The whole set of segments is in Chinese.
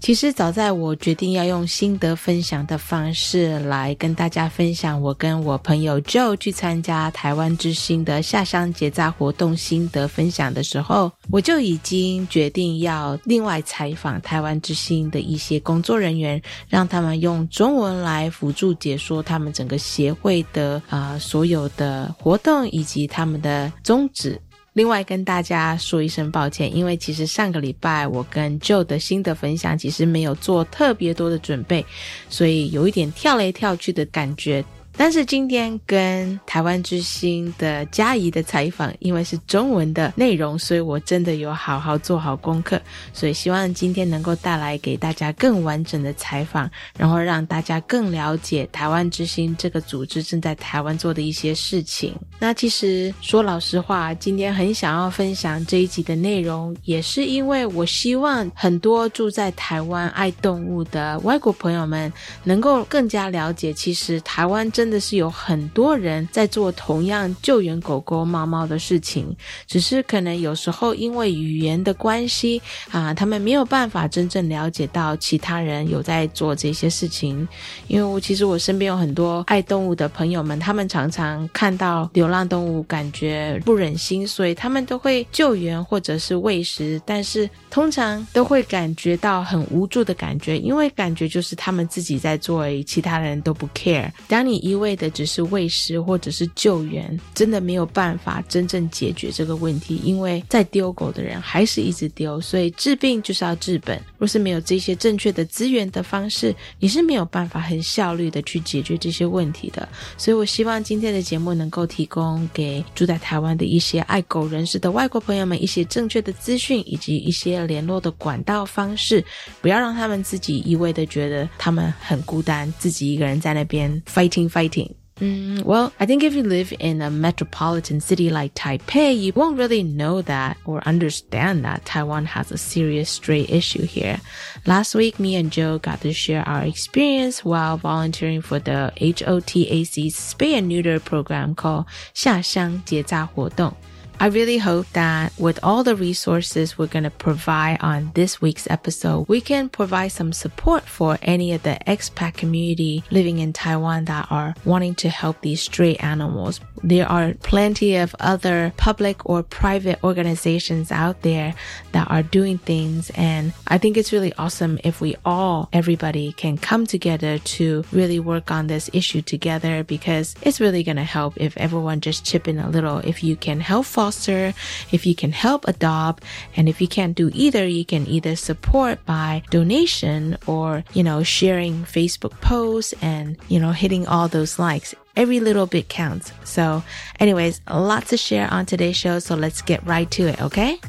其实早在我决定要用心得分享的方式来跟大家分享我跟我朋友 Joe 去参加台湾之星的下乡结扎活动心得分享的时候，我就已经决定要另外采访台湾之星的一些工作人员，让他们用中文来辅助解说他们整个协会的啊所有的活动以及他们的宗旨。另外跟大家说一声抱歉，因为其实上个礼拜我跟 jo 的新的分享其实没有做特别多的准备，所以有一点跳来跳去的感觉。但是今天跟台湾之星的嘉怡的采访，因为是中文的内容，所以我真的有好好做好功课，所以希望今天能够带来给大家更完整的采访，然后让大家更了解台湾之星这个组织正在台湾做的一些事情。那其实说老实话，今天很想要分享这一集的内容，也是因为我希望很多住在台湾爱动物的外国朋友们能够更加了解，其实台湾真。真的是有很多人在做同样救援狗狗、猫猫的事情，只是可能有时候因为语言的关系啊，他们没有办法真正了解到其他人有在做这些事情。因为我其实我身边有很多爱动物的朋友们，他们常常看到流浪动物，感觉不忍心，所以他们都会救援或者是喂食，但是通常都会感觉到很无助的感觉，因为感觉就是他们自己在做而已，其他人都不 care。当你一一味的只是喂食或者是救援，真的没有办法真正解决这个问题。因为在丢狗的人还是一直丢，所以治病就是要治本。若是没有这些正确的资源的方式，你是没有办法很效率的去解决这些问题的。所以我希望今天的节目能够提供给住在台湾的一些爱狗人士的外国朋友们一些正确的资讯以及一些联络的管道方式，不要让他们自己一味的觉得他们很孤单，自己一个人在那边 fighting fight fighting。Mm, well, I think if you live in a metropolitan city like Taipei, you won't really know that or understand that Taiwan has a serious stray issue here. Last week, me and Joe got to share our experience while volunteering for the HOTAC's spay and neuter program called 下乡结扎活动. I really hope that with all the resources we're going to provide on this week's episode, we can provide some support for any of the expat community living in Taiwan that are wanting to help these stray animals. There are plenty of other public or private organizations out there that are doing things. And I think it's really awesome if we all, everybody can come together to really work on this issue together because it's really going to help if everyone just chip in a little. If you can help foster if you can help adopt, and if you can't do either, you can either support by donation or, you know, sharing Facebook posts and, you know, hitting all those likes Every little bit counts. So anyways, lots to share on today's show. So let's get right to it. Okay.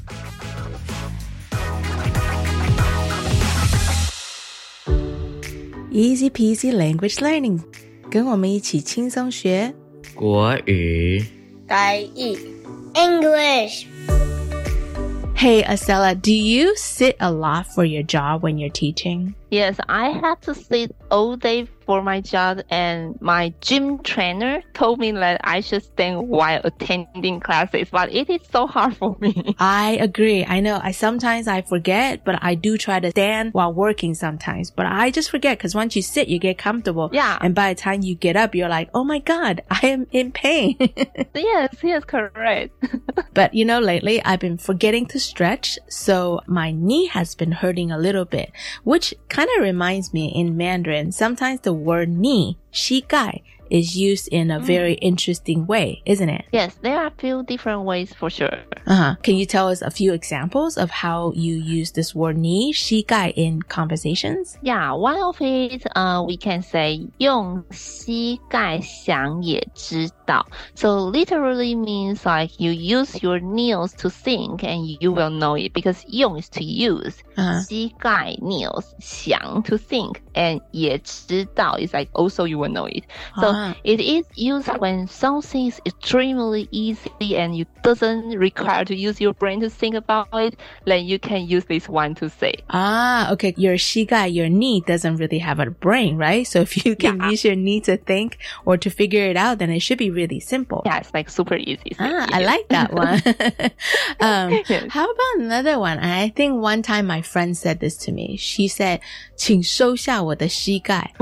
Easy peasy language learning，跟我们一起轻松学国语。台语 English. Hey, Acela, do you sit a lot for your job when you're teaching? Yes, I have to sit all day for my job and my gym trainer told me that I should stand while attending classes, but it is so hard for me. I agree. I know I sometimes I forget, but I do try to stand while working sometimes, but I just forget because once you sit, you get comfortable. Yeah. And by the time you get up, you're like, Oh my God, I am in pain. yes, yes, correct. but you know, lately I've been forgetting to stretch. So my knee has been hurting a little bit, which kind of reminds me in Mandarin, sometimes the word knee, 膝盖 is used in a very interesting way, isn't it? Yes, there are a few different ways for sure. Uh-huh. Can you tell us a few examples of how you use this word 你膝盖 in conversations? Yeah, one of it, uh, we can say 用膝盖想也知 道. So literally means like you use your nails to think and you will know it because 用 is to use. Uh-huh. 膝盖 nails 想 to think and 也知道 is like also you will know it. So Ah. it is used when something is extremely easy and you doesn't require to use your brain to think about it, then you can use this one to say. Ah, okay. Your 膝盖, your knee doesn't really have a brain, right? So if you can Yeah. use your knee to think or to figure it out, then it should be really simple. Yeah, it's like super easy. Ah, I like that one. um, Yes. how about another one? I think one time my friend said this to me. She said, 请收下我的膝盖.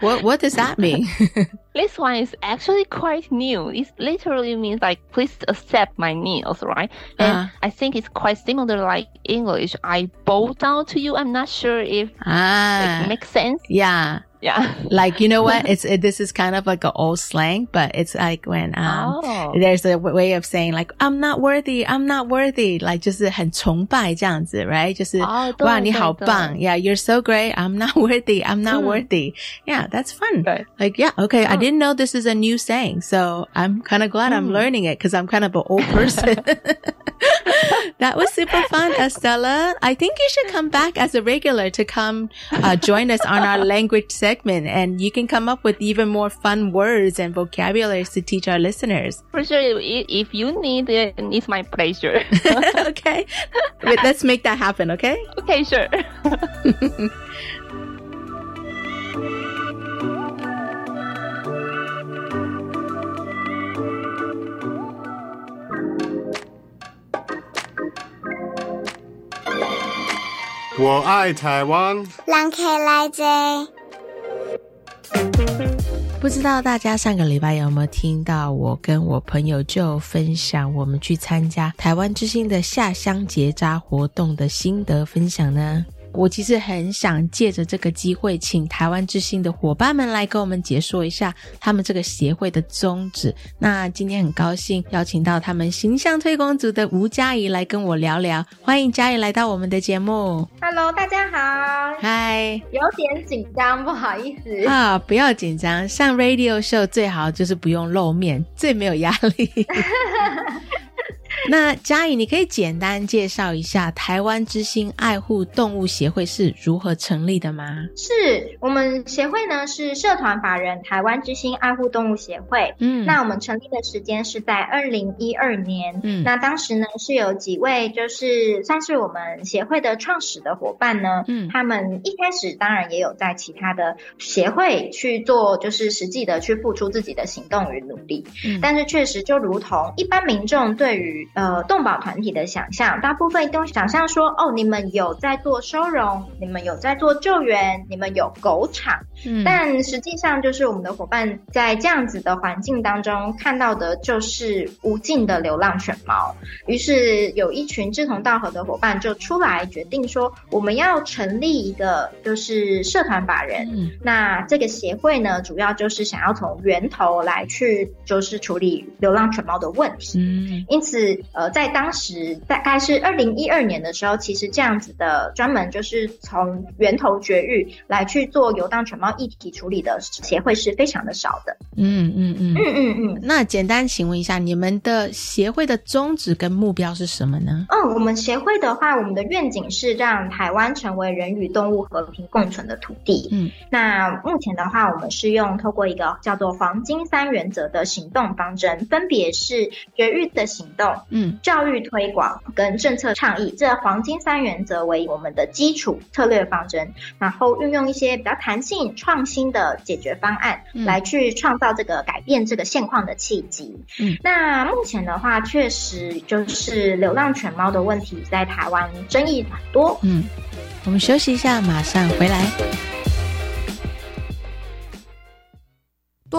what, what does that mean? This one is actually quite new. It literally means like, please accept my nails, right? And Uh-huh. I think it's quite similar like English. I bow down to you. I'm not sure if ah, it makes sense. yeah. Yeah. Like, you know what? It's, it, this is kind of like an old slang, but it's like when, um, oh. there's a w- way of saying like, I'm not worthy, I'm not worthy. Like, 就是很崇拜这样子, right? 就是,哦，对，哇，你好对，对。棒. Yeah, you're so great. I'm not worthy. I'm not Mm. worthy. Yeah, that's fun. Right. Like, yeah, okay. I Oh. didn't know this is a new saying. So I'm kind of glad I'm Mm. learning it because I'm kind of an old person. that was super fun, Estella. I think you should come back as a regular to come uh, join us on our language segment and you can come up with even more fun words and vocabularies to teach our listeners. For sure, if, you need it, it's my pleasure. okay. Wait, let's make that happen, okay? okay, sure. 我爱台湾。让开来者。不知道大家上个礼拜有没有听到我跟我朋友就分享我们去参加台湾之星的下乡结扎活动的心得分享呢？我其实很想借着这个机会，请台湾之星的伙伴们来跟我们解说一下他们这个协会的宗旨。那今天很高兴邀请到他们形象推广组的吴佳怡来跟我聊聊，欢迎佳怡来到我们的节目。Hello，大家好，嗨。有点紧张，不好意思。啊，不要紧张，上 radio show 最好就是不用露面，最没有压力。那嘉颖，你可以简单介绍一下台湾之星爱护动物协会是如何成立的吗？是我们协会呢是社团法人台湾之星爱护动物协会。嗯，那我们成立的时间是在二零一二年，嗯。那当时呢是有几位就是算是我们协会的创始的伙伴呢，嗯。他们一开始当然也有在其他的协会去做，就是实际的去付出自己的行动与努力，嗯。但是确实就如同一般民众对于呃动保团体的想象，大部分都想象说，哦，你们有在做收容，你们有在做救援，你们有狗场，嗯但实际上，就是我们的伙伴在这样子的环境当中看到的，就是无尽的流浪犬猫。于是有一群志同道合的伙伴就出来决定说，我们要成立一个就是社团法人。嗯那这个协会呢，主要就是想要从源头来去，就是处理流浪犬猫的问题。嗯因此，呃，在当时大概是二零一二年的时候，其实这样子的专门就是从源头绝育来去做游荡犬猫议题处理的协会是非常的少的。嗯嗯嗯。嗯嗯嗯。那简单请问一下，你们的协会的宗旨跟目标是什么呢？嗯，我们协会的话，我们的愿景是让台湾成为人与动物和平共存的土地。嗯，那目前的话，我们是用透过一个叫做“黄金三原则”的行动方针，分别是绝育的行动、嗯教育推广跟政策倡议，这黄金三原则为我们的基础策略方针，然后运用一些比较弹性、创新的解决方案，嗯来去创造这个改变这个现况的契机。嗯，那目前的话，确实就是流浪犬猫的问题在台湾争议很多。嗯，我们休息一下，马上回来。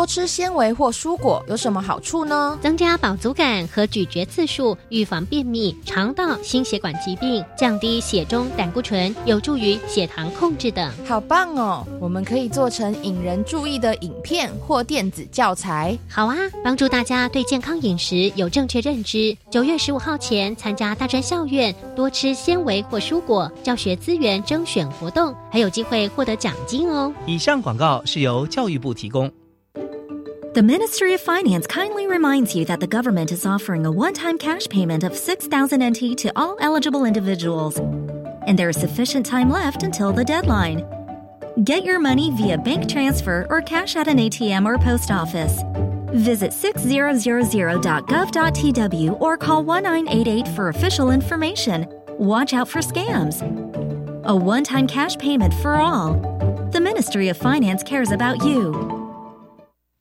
多多吃纤维或蔬果有什么好处呢？增加饱足感和咀嚼次数，预防便秘、肠道、心血管疾病，降低血中胆固醇，有助于血糖控制等。好棒哦！我们可以做成引人注意的影片或电子教材。好啊，帮助大家对健康饮食有正确认知。九月十五号前参加大专校院多吃纤维或蔬果教学资源征选活动，还有机会获得奖金哦。以上广告是由教育部提供。The Ministry of Finance kindly reminds you that the government is offering a one time cash payment of 6,000 NT to all eligible individuals, and there is sufficient time left until the deadline. Get your money via bank transfer or cash at an ATM or post office. Visit 6000.gov.tw or call 1988 for official information. Watch out for scams. A one time cash payment for all. The Ministry of Finance cares about you.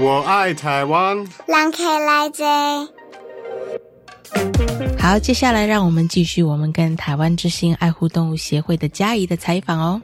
我爱台湾。让开来者。好，接下来让我们继续我们跟台湾之星爱护动物协会的嘉怡的采访哦。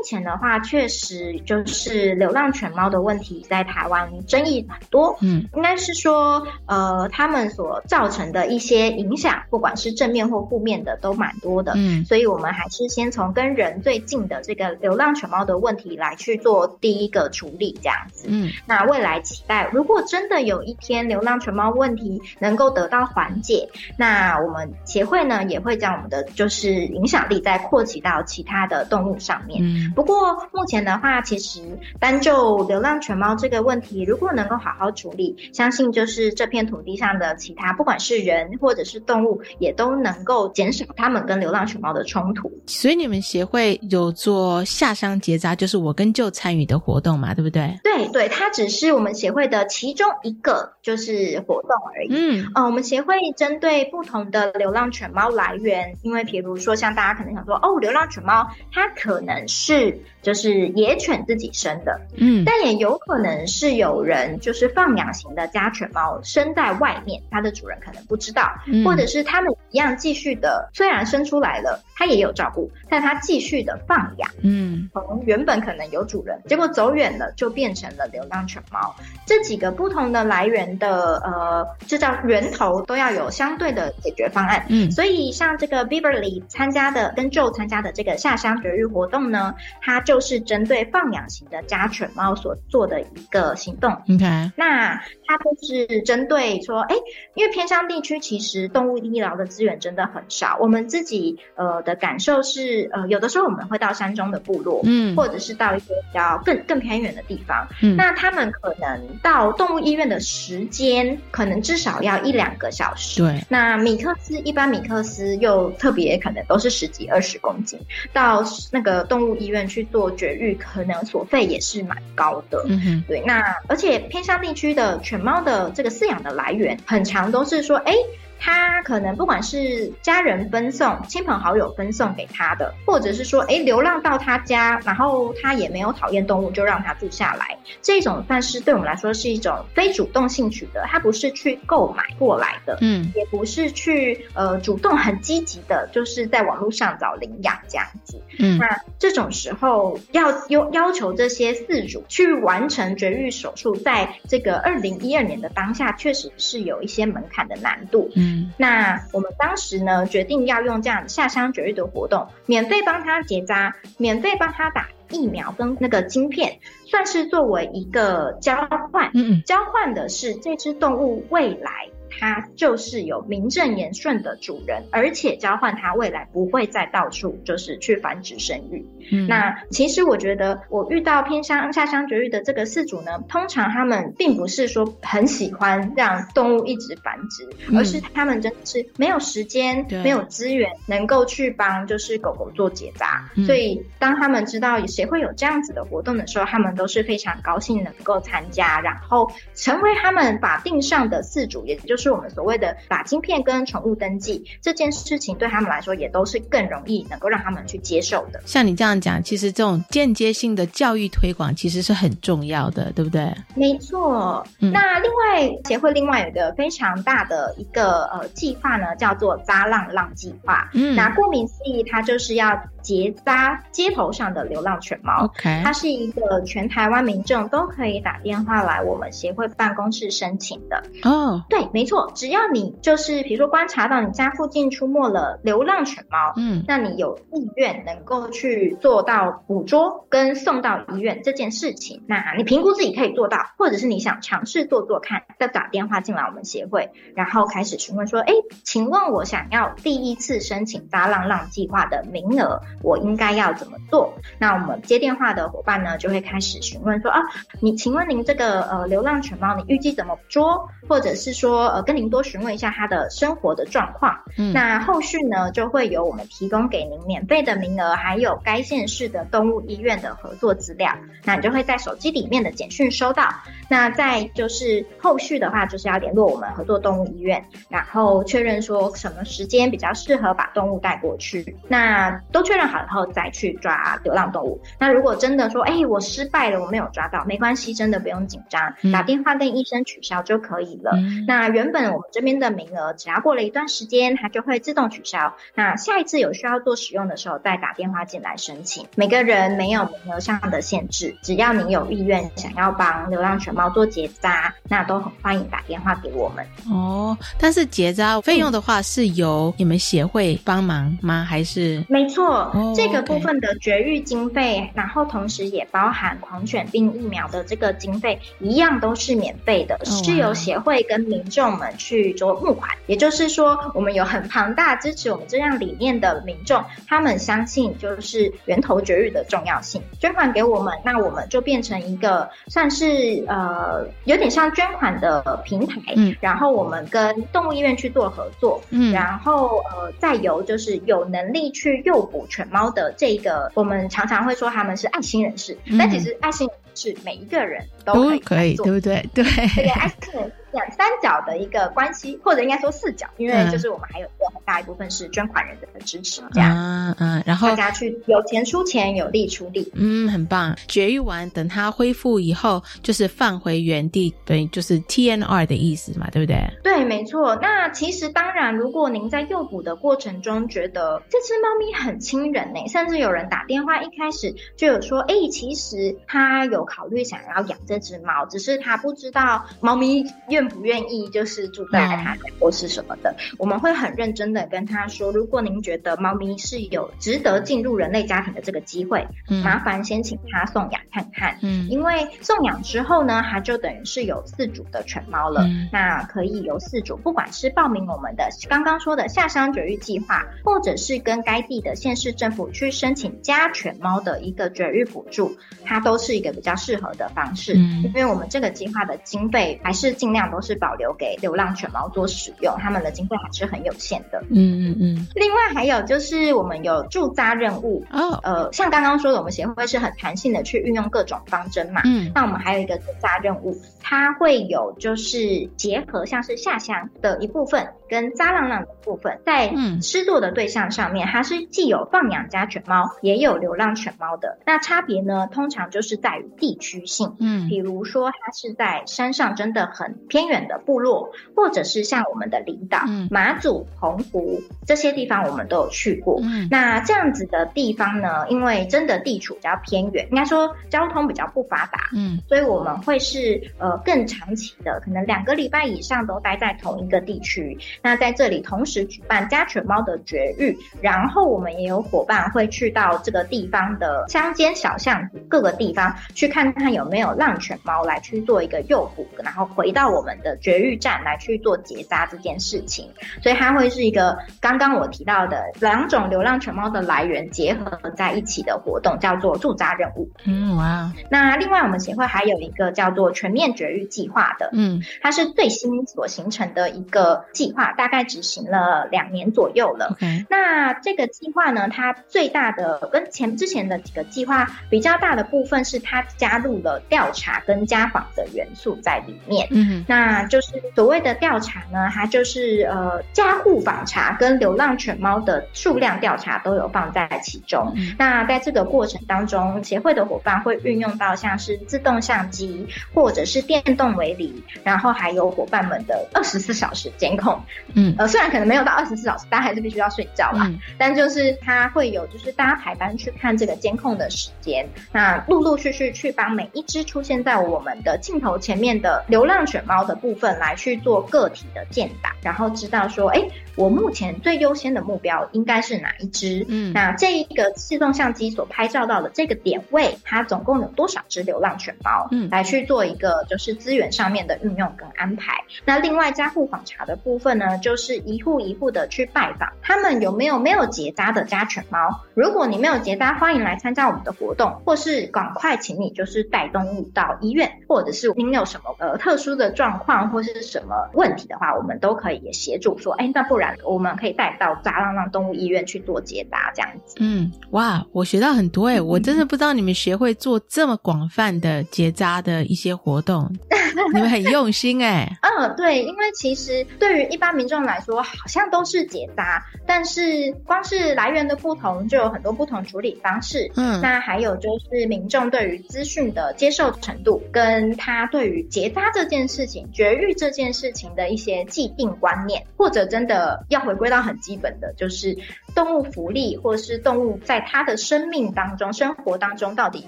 那目前的话，确实就是流浪犬猫的问题，在台湾争议很多。嗯，应该是说，呃，他们所造成的一些影响，不管是正面或负面的，都蛮多的。嗯，所以我们还是先从跟人最近的这个流浪犬猫的问题来去做第一个处理，这样子。嗯，那未来期待，如果真的有一天流浪犬猫问题能够得到缓解，那我们协会呢也会将我们的就是影响力再扩及到其他的动物上。上面，不过目前的话，其实单就流浪犬猫这个问题，如果能够好好处理，相信就是这片土地上的其他，不管是人或者是动物，也都能够减少他们跟流浪犬猫的冲突。所以你们协会有做下乡结扎，就是我跟就参与的活动嘛，对不对？对对，它只是我们协会的其中一个就是活动而已。嗯，呃，我们协会针对不同的流浪犬猫来源，因为比如说像大家可能想说，哦，流浪犬猫它可可能是就是野犬自己生的，嗯，但也有可能是有人就是放养型的家犬猫生在外面，它的主人可能不知道，嗯。或者是他们一样继续的，虽然生出来了，它也有照顾，但它继续的放养，嗯，从原本可能有主人，结果走远了，就变成了流浪犬猫。这几个不同的来源的呃，这叫源头，都要有相对的解决方案。嗯，所以像这个 Beverly 参加的跟 Joe 参加的这个下乡绝育活动呢，它就是针对放养型的家犬猫所做的一个行动。OK，那它就是针对说，哎，因为偏乡地区其实动物医疗的资源真的很少。我们自己呃的感受是，呃，有的时候我们会到山中的部落，嗯，或者是到一些比较更更偏远的地方，嗯，那他们可能到动物医院的时间可能至少要一两个小时。对，那米克斯一般米克斯又特别可能都是十几二十公斤，到那个。动物医院去做绝育，可能所费也是蛮高的。嗯哼，对。那而且偏乡地区的犬猫的这个饲养的来源，很长都是说，哎。他可能不管是家人分送、亲朋好友分送给他的，或者是说，哎，流浪到他家，然后他也没有讨厌动物，就让他住下来，这种算是对我们来说是一种非主动性取得，他不是去购买过来的，嗯，也不是去呃主动很积极的，就是在网络上找领养这样子，嗯，那这种时候要要要求这些饲主去完成绝育手术，在这个二零一二年的当下，确实是有一些门槛的难度，嗯，那我们当时呢决定要用这样下乡绝育的活动，免费帮他结扎，免费帮他打疫苗跟那个晶片，算是作为一个交换，嗯，交换的是这只动物未来。它就是有名正言顺的主人，而且交换它未来不会再到处就是去繁殖生育。嗯，那其实我觉得我遇到偏乡下乡绝育的这个饲主呢，通常他们并不是说很喜欢让动物一直繁殖，而是他们真的是没有时间、没有资源能够去帮就是狗狗做结扎。所以当他们知道谁会有这样子的活动的时候，他们都是非常高兴能够参加，然后成为他们法定上的饲主，也就是。是我们所谓的打晶片跟宠物登记这件事情，对他们来说也都是更容易能够让他们去接受的。像你这样讲，其实这种间接性的教育推广其实是很重要的，对不对？没错。那另外协会另外有一个非常大的一个呃计划呢，叫做“扎浪浪计划”。嗯，那顾名思义，它就是要结扎街头上的流浪犬猫。OK，它是一个全台湾民众都可以打电话来我们协会办公室申请的。哦，对，没。错，只要你就是比如说观察到你家附近出没了流浪犬猫，嗯，那你有意愿能够去做到捕捉跟送到医院这件事情，那你评估自己可以做到，或者是你想尝试做做看，再打电话进来我们协会，然后开始询问说，哎，请问我想要第一次申请大浪浪计划的名额，我应该要怎么做？那我们接电话的伙伴呢，就会开始询问说，啊，你请问您这个呃流浪犬猫，你预计怎么捉，或者是说。跟您多询问一下他的生活的状况，嗯，那后续呢就会有我们提供给您免费的名额，还有该县市的动物医院的合作资料，那你就会在手机里面的简讯收到。那再就是后续的话，就是要联络我们合作动物医院，然后确认说什么时间比较适合把动物带过去。那都确认好以后再去抓流浪动物。那如果真的说，哎，我失败了，我没有抓到，没关系，真的不用紧张，打电话跟医生取消就可以了。那原本我们这边的名额，只要过了一段时间，它就会自动取消。那下一次有需要做使用的时候，再打电话进来申请。每个人没有名额上的限制，只要你有意愿想要帮流浪犬猫做结扎，那都很欢迎打电话给我们。哦，但是结扎费用的话，是由你们协会帮忙吗？还是？没错，这个部分的绝育经费，然后同时也包含狂犬病疫苗的这个经费，一样都是免费的，是由协会跟民众。们去做募款，也就是说，我们有很庞大支持我们这样理念的民众，他们相信就是源头绝育的重要性，捐款给我们，那我们就变成一个算是呃有点像捐款的平台，嗯，然后我们跟动物医院去做合作，嗯，然后呃再由就是有能力去诱捕犬猫的这个，我们常常会说他们是爱心人士，但其实爱心人士每一个人都可以做，对不对？对，这个爱心人。两三角的一个关系，或者应该说四角，因为就是我们还有一个很大一部分是捐款人的支持，这样，嗯嗯，然后大家去有钱出钱，有力出力，嗯，很棒。绝育完，等它恢复以后，就是放回原地，等于，就是 T N R 的意思嘛，对不对？对，没错。那其实当然，如果您在诱捕的过程中觉得这只猫咪很亲人呢，甚至有人打电话一开始就有说，哎，其实他有考虑想要养这只猫，只是他不知道猫咪愿。愿不愿意就是住在他或是什么的，我们会很认真的跟他说，如果您觉得猫咪是有值得进入人类家庭的这个机会，麻烦先请他送养看看。嗯，因为送养之后呢，它就等于是有四主的犬猫了。那可以由四主，不管是报名我们的刚刚说的下乡绝育计划，或者是跟该地的县市政府去申请家犬猫的一个绝育补助，它都是一个比较适合的方式。嗯，因为我们这个计划的经费还是尽量。量都是保留给流浪犬猫做使用，它们的经费还是很有限的。嗯嗯嗯。另外还有就是我们有驻扎任务哦，呃，像刚刚说的，我们协会是很弹性的去运用各种方针嘛。嗯，那我们还有一个驻扎任务，它会有就是结合像是下乡的一部分。跟扎浪浪的部分，在施作的对象上面，它是既有放养家犬猫，也有流浪犬猫的。那差别呢，通常就是在于地区性。嗯，比如说它是在山上真的很偏远的部落，或者是像我们的离岛、马祖、澎湖这些地方，我们都有去过。嗯，那这样子的地方呢，因为真的地处比较偏远，应该说交通比较不发达。嗯，所以我们会是呃更长期的，可能两个礼拜以上都待在同一个地区。那在这里同时举办家犬猫的绝育，然后我们也有伙伴会去到这个地方的乡间小巷子各个地方去看看有没有浪犬猫来去做一个诱捕，然后回到我们的绝育站来去做结扎这件事情。所以它会是一个刚刚我提到的两种流浪犬猫的来源结合在一起的活动，叫做驻扎任务。嗯，哇。那另外我们协会还有一个叫做全面绝育计划的，嗯，它是最新所形成的一个计划，大概执行了两年左右了。那这个计划呢，它最大的跟前之前的几个计划比较大的部分是它加入了调查跟家访的元素在里面。嗯，那就是所谓的调查呢，它就是呃家户访查跟流浪犬猫的数量调查都有放在其中。那在这个过程当中，协会的伙伴会运用到像是自动相机或者是电动围篱，然后还有伙伴们的二十四小时监控。嗯，呃，虽然可能没有到二十四小时，大家还是必须要睡觉啦。但就是它会有，就是大家排班去看这个监控的时间，那陆陆续续去帮每一只出现在我们的镜头前面的流浪犬猫的部分来去做个体的建档，然后知道说，哎，我目前最优先的目标应该是哪一只？嗯，那这一个自动相机所拍照到的这个点位，它总共有多少只流浪犬猫？嗯，来去做一个就是资源上面的运用跟安排。那另外家户访查的部分呢，就是一户一户的去拜访，他们有没有没有结扎的家犬猫？如果你没有结扎，欢迎来参加我们的活动，或是赶快请你就是带动物到医院，或者是您有什么呃特殊的状况或是什么问题的话，我们都可以也协助说，哎，那不然我们可以带到扎浪浪动物医院去做结扎这样子。嗯，哇，我学到很多哎，我真的不知道你们学会做这么广泛的结扎的一些活动，你们很用心哎。嗯，对，因为其实对于一般民众来说，好像都是结扎，但是光是来源的不同，就有很多不同处理方式。嗯，那还有就是民众对于资讯的接受程度，跟他对于结扎这件事情、绝育这件事情的一些既定观念，或者真的要回归到很基本的，就是动物福利，或者是动物在它的生命当中、生活当中到底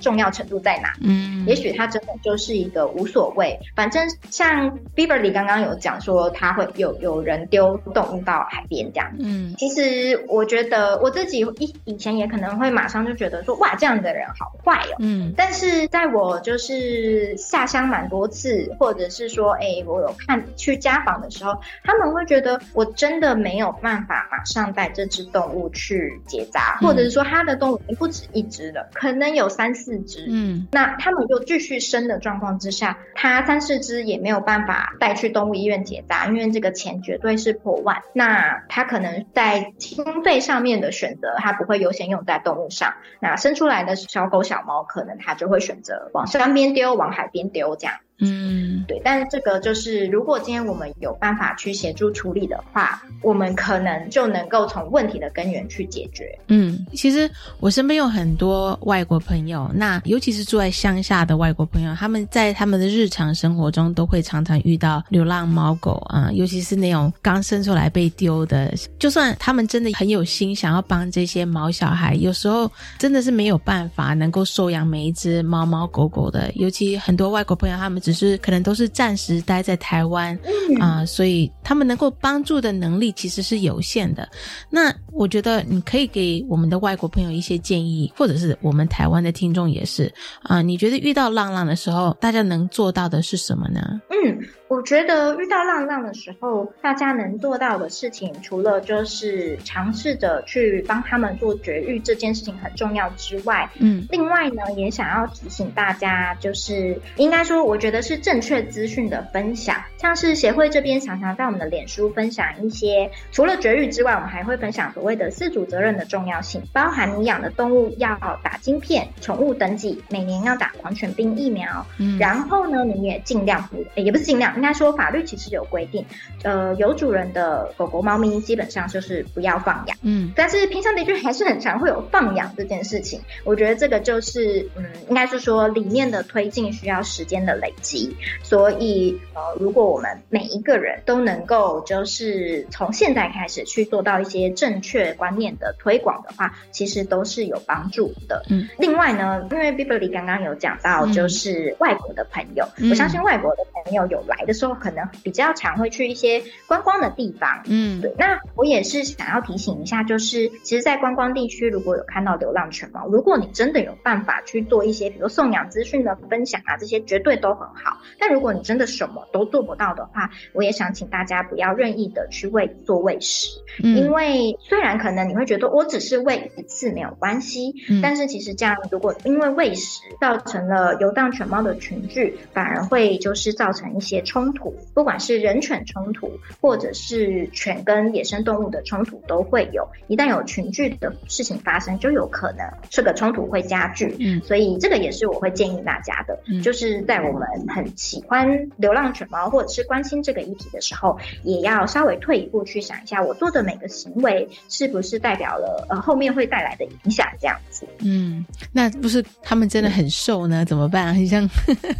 重要程度在哪？嗯，也许它真的就是一个无所谓，反正像 Beverly 刚刚有讲说，他会有有人丢动物到海边这样。嗯，其实我觉得我自己以以前也可能会马上就觉得说，哇，这样的人好坏哦。嗯，但是在我就是下乡蛮多次，或者是说，哎，我有看去家访的时候，他们会觉得我真的没有办法马上带这只动物去结扎，或者是说它的动物不止一只了，可能有三四只。嗯，那他们又继续生的状况之下，它三四只也没有办法带去动物医院结扎，因为这个钱绝对是破万。那它可能在经费上面的选择，它不会优先用在动物上。那生出来的小狗小猫，可能它就会选择往山边丢，往海边丢这样。嗯，对，但是这个就是，如果今天我们有办法去协助处理的话，我们可能就能够从问题的根源去解决。嗯，其实我身边有很多外国朋友，那尤其是住在乡下的外国朋友，他们在他们的日常生活中都会常常遇到流浪猫狗啊，尤其是那种刚生出来被丢的，就算他们真的很有心想要帮这些毛小孩，有时候真的是没有办法能够收养每一只猫猫狗狗的，尤其很多外国朋友他们只是可能都是暂时待在台湾啊，所以他们能够帮助的能力其实是有限的。那我觉得你可以给我们的外国朋友一些建议，或者是我们台湾的听众也是啊。你觉得遇到浪浪的时候，大家能做到的是什么呢？嗯。我觉得遇到浪浪的时候，大家能做到的事情，除了就是尝试着去帮他们做绝育这件事情很重要之外，嗯，另外呢，也想要提醒大家，就是应该说，我觉得是正确资讯的分享，像是协会这边常常在我们的脸书分享一些，除了绝育之外，我们还会分享所谓的四主责任的重要性，包含你养的动物要打晶片、宠物登记，每年要打狂犬病疫苗，嗯，然后呢，你也尽量不，也不是尽量。应该说，法律其实有规定，呃，有主人的狗狗、猫咪基本上就是不要放养。嗯，但是平常地区还是很常会有放养这件事情。我觉得这个就是，嗯，应该是说理念的推进需要时间的累积。所以，呃，如果我们每一个人都能够就是从现在开始去做到一些正确观念的推广的话，其实都是有帮助的。嗯，另外呢，因为 Bibli 刚刚有讲到，就是外国的朋友，我相信外国的朋友有来的。时候可能比较常会去一些观光的地方，嗯，对。那我也是想要提醒一下，就是其实，在观光地区如果有看到流浪犬猫，如果你真的有办法去做一些，比如送养资讯的分享啊，这些绝对都很好。但如果你真的什么都做不到的话，我也想请大家不要任意的去喂做喂食，因为虽然可能你会觉得我只是喂一次没有关系，但是其实这样如果因为喂食造成了游荡犬猫的群聚，反而会就是造成一些冲。冲突，不管是人犬冲突，或者是犬跟野生动物的冲突，都会有。一旦有群聚的事情发生，就有可能这个冲突会加剧。嗯，所以这个也是我会建议大家的，就是在我们很喜欢流浪犬猫，或者是关心这个议题的时候，也要稍微退一步去想一下，我做的每个行为是不是代表了呃后面会带来的影响？这样子。嗯，那不是他们真的很瘦呢？怎么办？很像，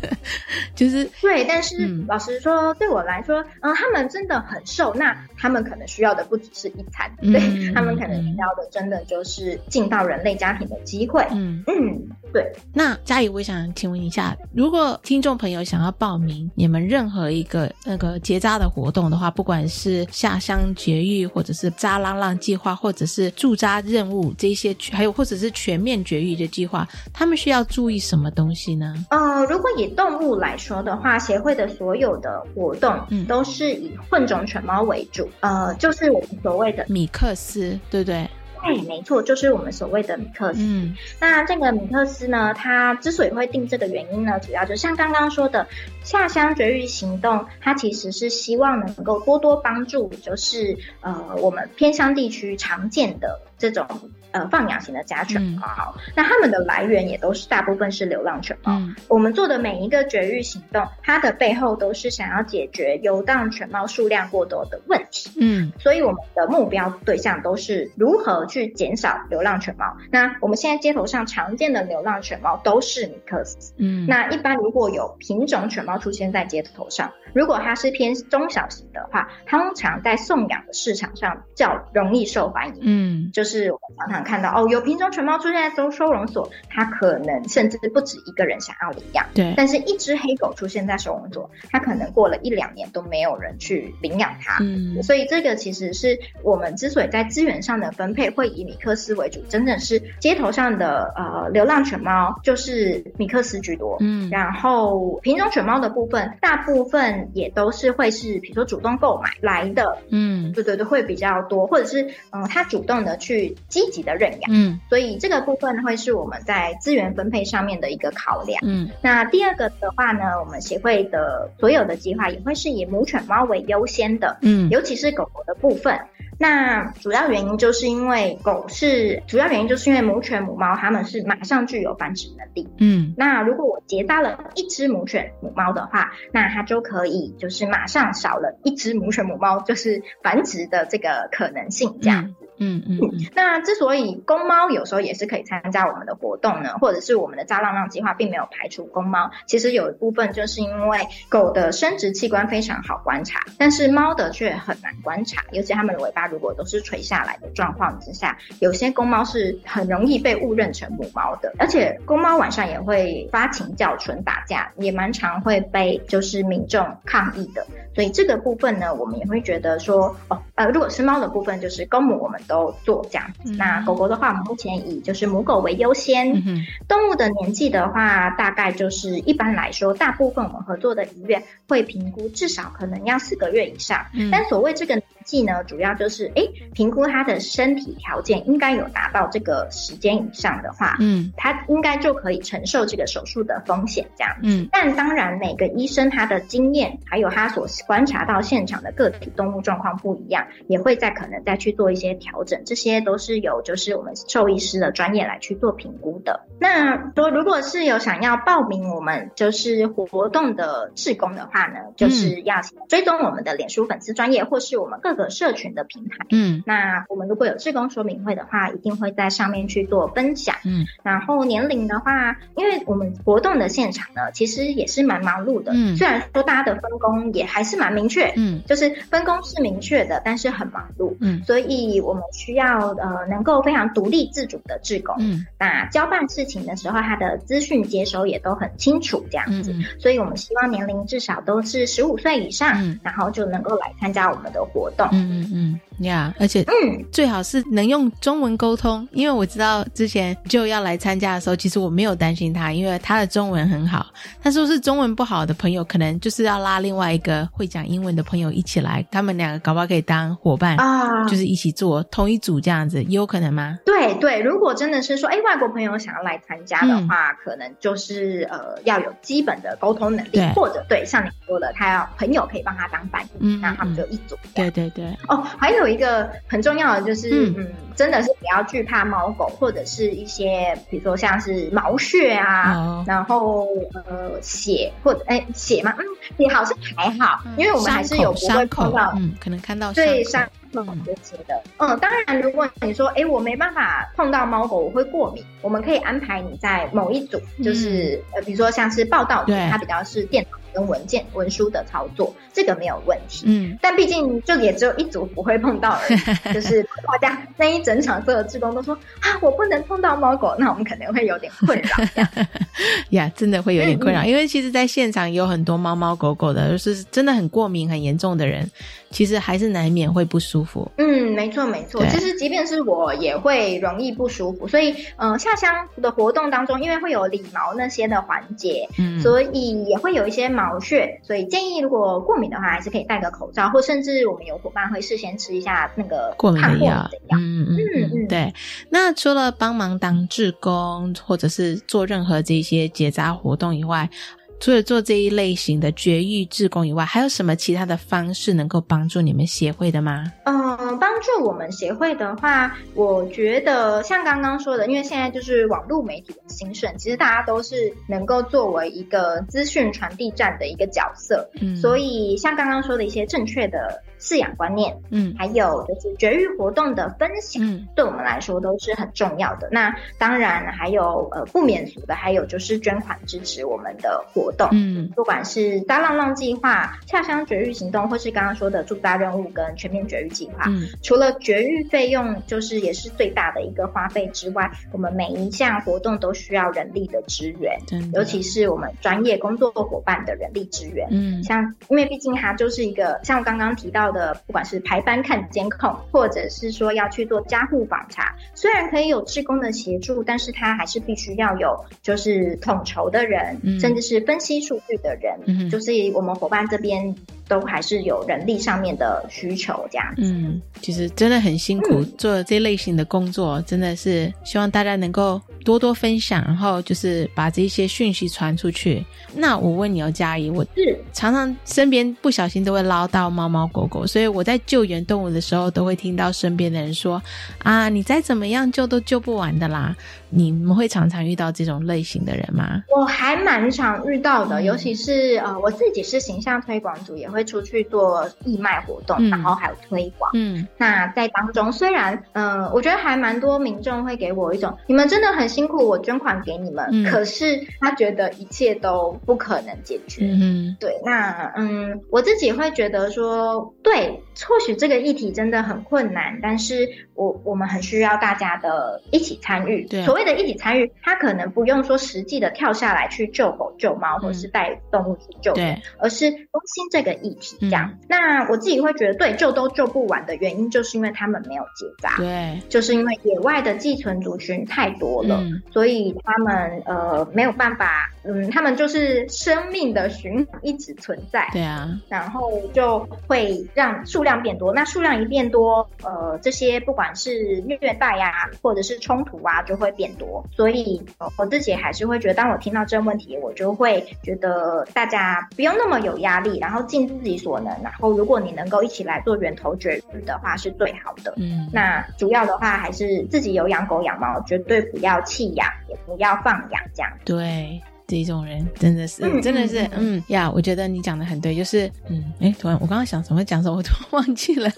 就是对，但是老师。说对我来说，嗯，他们真的很瘦，那他们可能需要的不只是一餐，对他们可能需要的真的就是进到人类家庭的机会。嗯嗯，对。那嘉怡，我想请问一下，如果听众朋友想要报名你们任何一个那个结扎的活动的话，不管是下乡绝育，或者是扎浪浪计划，或者是驻扎任务这些，还有或者是全面绝育的计划，他们需要注意什么东西呢？呃，如果以动物来说的话，协会的所有的活动都是以混种犬猫为主，呃，就是我们所谓的米克斯，对不对？对，没错，就是我们所谓的米克斯。嗯，那这个米克斯呢，它之所以会定这个原因呢，主要就像刚刚说的下乡绝育行动，它其实是希望能够多多帮助，就是呃我们偏乡地区常见的这种。呃，放养型的家犬猫，那它们的来源也都是大部分是流浪犬猫。我们做的每一个绝育行动，它的背后都是想要解决游荡犬猫数量过多的问题。嗯，所以我们的目标对象都是如何去减少流浪犬猫。那我们现在街头上常见的流浪犬猫都是米克斯。嗯，那一般如果有品种犬猫出现在街头上，如果它是偏中小型的话，通常在送养的市场上较容易受欢迎。嗯，就是我们常常。看到哦，有品种犬猫出现在收收容所，它可能甚至不止一个人想要领养。对，但是一只黑狗出现在收容所，它可能过了一两年都没有人去领养它。嗯，所以这个其实是我们之所以在资源上的分配会以米克斯为主，真的是街头上的呃流浪犬猫就是米克斯居多。嗯，然后品种犬猫的部分，大部分也都是会是比如说主动购买来的。嗯，对对对，会比较多，或者是嗯，它主动的去积极的。认养，嗯，所以这个部分会是我们在资源分配上面的一个考量，嗯，那第二个的话呢，我们协会的所有的计划也会是以母犬猫为优先的，嗯，尤其是狗狗的部分。那主要原因就是因为狗是主要原因，就是因为母犬母猫它们是马上具有繁殖能力。嗯，那如果我结扎了一只母犬母猫的话，那它就可以就是马上少了一只母犬母猫就是繁殖的这个可能性，这样。嗯嗯嗯。那之所以公猫有时候也是可以参加我们的活动呢，或者是我们的扎浪浪计划并没有排除公猫，其实有一部分就是因为狗的生殖器官非常好观察，但是猫的却很难观察，尤其它们的尾巴。如果都是垂下来的状况之下，有些公猫是很容易被误认成母猫的，而且公猫晚上也会发情叫纯打架，也蛮常会被就是民众抗议的。所以这个部分呢，我们也会觉得说，哦，呃，如果是猫的部分，就是公母我们都做这样子。那狗狗的话，我们目前以就是母狗为优先。动物的年纪的话，大概就是一般来说，大部分我们合作的医院会评估至少可能要四个月以上。但所谓这个年纪呢，主要就是哎，评估他的身体条件应该有达到这个时间以上的话，嗯，他应该就可以承受这个手术的风险这样。嗯，但当然每个医生他的经验还有他所观察到现场的个体动物状况不一样，也会再可能再去做一些调整，这些都是由就是我们兽医师的专业来去做评估的。那说如果是有想要报名我们就是活动的志工的话呢，就是要追踪我们的脸书粉丝专业或是我们各个社群的平台。嗯，那我们如果有志工说明会的话，一定会在上面去做分享。嗯，然后年龄的话，因为我们活动的现场呢，其实也是蛮忙碌的。嗯，虽然说大家的分工也还是蛮明确，嗯，就是分工是明确的，但是很忙碌。嗯，所以我们需要呃能够非常独立自主的志工。嗯，那交办事情的时候，他的资讯接收也都很清楚，这样子。所以我们希望年龄至少都是十五岁以上，嗯然后就能够来参加我们的活动。嗯嗯嗯。呀，而且嗯，最好是能用中文沟通，因为我知道之前就要来参加的时候，其实我没有担心他，因为他的中文很好。他说是中文不好的朋友，可能就是要拉另外一个会讲英文的朋友一起来，他们两个搞不好可以当伙伴啊，就是一起做同一组这样子，有可能吗？对对，如果真的是说，哎，外国朋友想要来参加的话，可能就是呃要有基本的沟通能力，或者对像你说的，他要朋友可以帮他当伴侣，那他们就一组。对对对，哦，还有。一个很重要的就是，嗯，真的是不要惧怕猫狗，或者是一些，比如说像是毛屑啊，然后呃血或者哎血嘛，嗯，也好像还好，因为我们还是有不会碰到，嗯，可能看到对伤口这些的，嗯，当然如果你说哎我没办法碰到猫狗，我会过敏，我们可以安排你在某一组，就是呃比如说像是报道组，它比较是电脑。跟文件文书的操作，这个没有问题。嗯，但毕竟就也只有一组不会碰到而已。就是大家那一整场所有职工都说啊，我不能碰到猫狗，那我们可能会有点困扰。呀，真的会有点困扰，因为其实在现场有很多猫猫狗狗的，就是真的很过敏很严重的人。其实还是难免会不舒服。嗯，没错没错。其实即便是我也会容易不舒服，所以嗯，下乡的活动当中，因为会有理毛那些的环节，嗯，所以也会有一些毛屑，所以建议如果过敏的话，还是可以戴个口罩，或甚至我们有伙伴会事先吃一下那个过敏的药。嗯嗯嗯，对。那除了帮忙当志工，或者是做任何这些结扎活动以外，除了做这一类型的绝育志工以外，还有什么其他的方式能够帮助你们协会的吗？嗯，帮助我们协会的话，我觉得像刚刚说的，因为现在就是网络媒体的兴盛，其实大家都是能够作为一个资讯传递站的一个角色，嗯，所以像刚刚说的一些正确的。饲养观念，嗯，还有就是绝育活动的分享，嗯，对我们来说都是很重要的。那当然还有呃不免俗的，还有就是捐款支持我们的活动，嗯，不管是大浪浪计划、下乡绝育行动，或是刚刚说的驻扎任务跟全面绝育计划，嗯，除了绝育费用就是也是最大的一个花费之外，我们每一项活动都需要人力的支援，尤其是我们专业工作伙伴的人力支援，嗯，像因为毕竟它就是一个像我刚刚提到。的不管是排班看监控，或者是说要去做家户访查，虽然可以有职工的协助，但是他还是必须要有就是统筹的人，甚至是分析数据的人，就是我们伙伴这边。都还是有人力上面的需求，这样。嗯，其实真的很辛苦，做这类型的工作，真的是希望大家能够多多分享，然后就是把这些讯息传出去。那我问你哦，嘉怡，我是常常身边不小心都会捞到猫猫狗狗，所以我在救援动物的时候，都会听到身边的人说：“啊，你再怎么样救都救不完的啦。”你们会常常遇到这种类型的人吗？我还蛮常遇到的，尤其是呃，我自己是形象推广组，也会出去做义卖活动，然后还有推广。嗯，那在当中，虽然嗯，我觉得还蛮多民众会给我一种，你们真的很辛苦，我捐款给你们，可是他觉得一切都不可能解决。嗯，对，那嗯，我自己会觉得说，对，或许这个议题真的很困难，但是我我们很需要大家的一起参与。对，所谓的一起参与，他可能不用说实际的跳下来去救狗救猫，或者是带动物去救人，而是关心这个议题这样。那我自己会觉得，对，救都救不完的原因，就是因为他们没有结扎。对，就是因为野外的寄存族群太多了，所以他们呃没有办法，嗯，他们就是生命的循环一直存在。对啊，然后就会让数量变多。那数量一变多，呃，这些不管是虐待呀，或者是冲突啊，就会变多。所以我自己还是会觉得，当我听到这个问题，我就会觉得大家不用那么有压力，然后尽自己所能。然后如果你能够一起来做源头绝育的话，是最好的。嗯，那主要的话还是自己有养狗养猫，绝对不要弃养，也不要放养，这样。对。这种人真的是，真的是，嗯呀，我觉得你讲的很对，就是，嗯，哎，突然我刚刚想什么讲什么，我突然 忘记了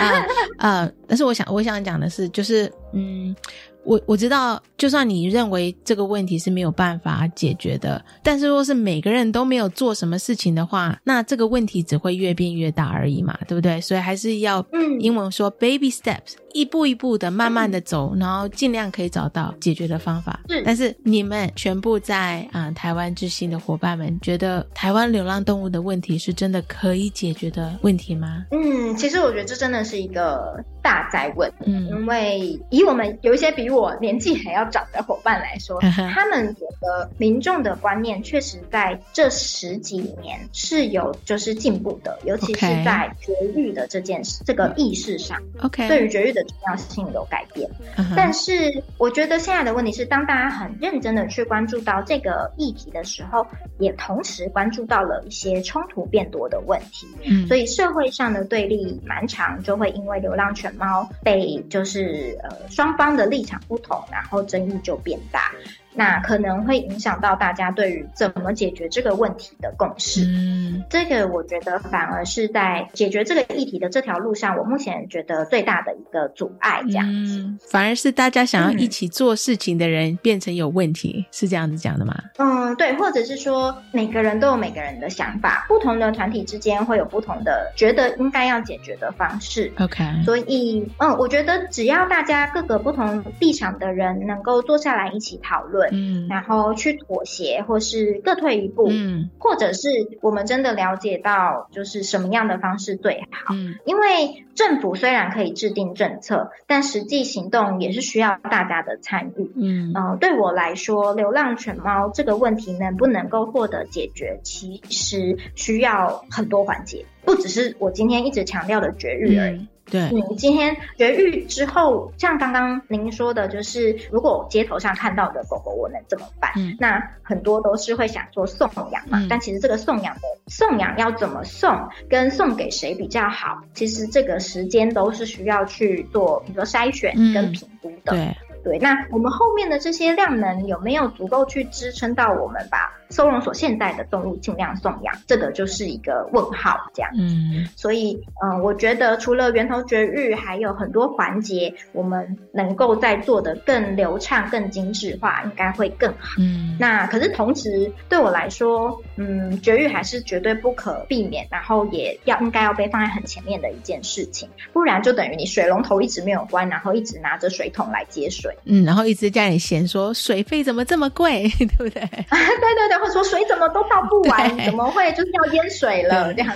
啊啊！但是我想，我想讲的是，就是，嗯。我我知道，就算你认为这个问题是没有办法解决的，但是若是每个人都没有做什么事情的话，那这个问题只会越变越大而已嘛，对不对？所以还是要，嗯，英文说 baby steps，一步一步的慢慢的走，然后尽量可以找到解决的方法。是，但是你们全部在啊台湾之星的伙伴们，觉得台湾流浪动物的问题是真的可以解决的问题吗？嗯，其实我觉得这真的是一个大灾问，嗯，因为以我们有一些比。我年纪还要长的伙伴来说，他们觉得民众的观念确实在这十几年是有就是进步的，尤其是在绝育的这件事这个意识上，OK，对于绝育的重要性有改变。但是我觉得现在的问题是，当大家很认真的去关注到这个议题的时候，也同时关注到了一些冲突变多的问题。嗯，所以社会上的对立蛮长，就会因为流浪犬猫被就是呃双方的立场。不同，然后争议就变大。那可能会影响到大家对于怎么解决这个问题的共识。嗯，这个我觉得反而是在解决这个议题的这条路上，我目前觉得最大的一个阻碍。这样子，反而是大家想要一起做事情的人变成有问题，是这样子讲的吗？嗯，对，或者是说每个人都有每个人的想法，不同的团体之间会有不同的觉得应该要解决的方式。OK，所以嗯，我觉得只要大家各个不同立场的人能够坐下来一起讨论。嗯，然后去妥协，或是各退一步，嗯，或者是我们真的了解到，就是什么样的方式最好。嗯，因为政府虽然可以制定政策，但实际行动也是需要大家的参与。嗯，呃，对我来说，流浪犬猫这个问题能不能够获得解决，其实需要很多环节，不只是我今天一直强调的绝育而已。对，你今天绝育之后，像刚刚您说的，就是如果街头上看到的狗狗，我能怎么办？嗯，那很多都是会想说送养嘛，但其实这个送养的送养要怎么送，跟送给谁比较好，其实这个时间都是需要去做，比如说筛选跟评估的。对。对，那我们后面的这些量能有没有足够去支撑到我们把收容所现在的动物尽量送养？这个就是一个问号，这样。嗯，所以，嗯，我觉得除了源头绝育，还有很多环节，我们能够在做的更流畅、更精致化，应该会更好。嗯，那可是同时对我来说，嗯，绝育还是绝对不可避免，然后也要应该要被放在很前面的一件事情，不然就等于你水龙头一直没有关，然后一直拿着水桶来接水。嗯，然后一直家里嫌说水费怎么这么贵，对不对？对对对，或者说水怎么都倒不完，怎么会就是要淹水了这样？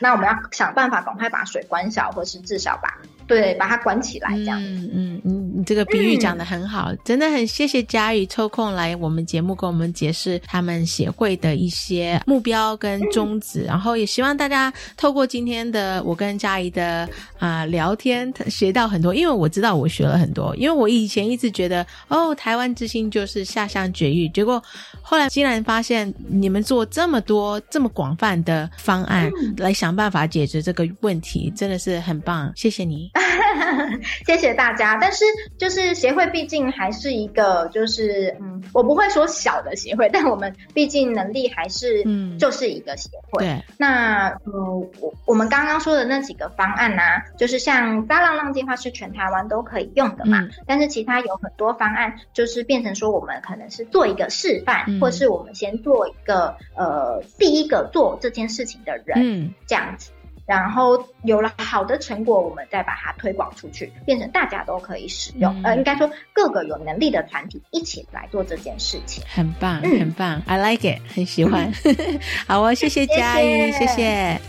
那我们要想办法赶快把水关小，或是至少把。对，把它管起来，这样。嗯嗯嗯，你这个比喻讲的很好，真的很谢谢佳宇抽空来我们节目跟我们解释他们协会的一些目标跟宗旨，然后也希望大家透过今天的我跟佳怡的啊聊天，学到很多。因为我知道我学了很多，因为我以前一直觉得哦，台湾之星就是下乡绝育，结果后来竟然发现你们做这么多这么广泛的方案来想办法解决这个问题，真的是很棒，谢谢你。谢谢大家。但是就是协会毕竟还是一个，就是嗯，我不会说小的协会，但我们毕竟能力还是嗯，就是一个协会。对。那嗯，我我们刚刚说的那几个方案呢，就是像大浪浪计划是全台湾都可以用的嘛，但是其他有很多方案就是变成说我们可能是做一个示范，或是我们先做一个呃第一个做这件事情的人，嗯，这样子。然后有了好的成果，我们再把它推广出去，变成大家都可以使用。呃，应该说各个有能力的团体一起来做这件事情，很棒，很棒，I like it，很喜欢。好哦，谢谢嘉怡，谢谢。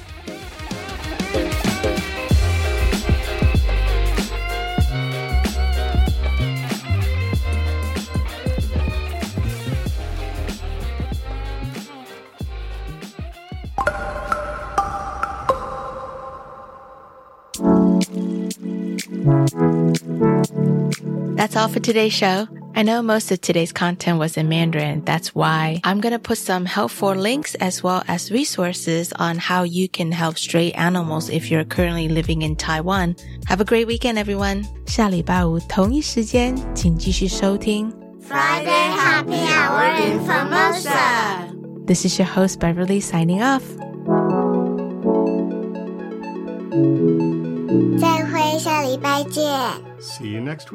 That's all for today's show. I know most of today's content was in Mandarin. That's why I'm going to put some helpful links as well as resources on how you can help stray animals if you're currently living in Taiwan. Have a great weekend, everyone. 下礼拜五同一时间，请继续收听 Friday Happy Hour in Formosa. This is your host Beverly signing off. 再会，下礼拜见。See you next week.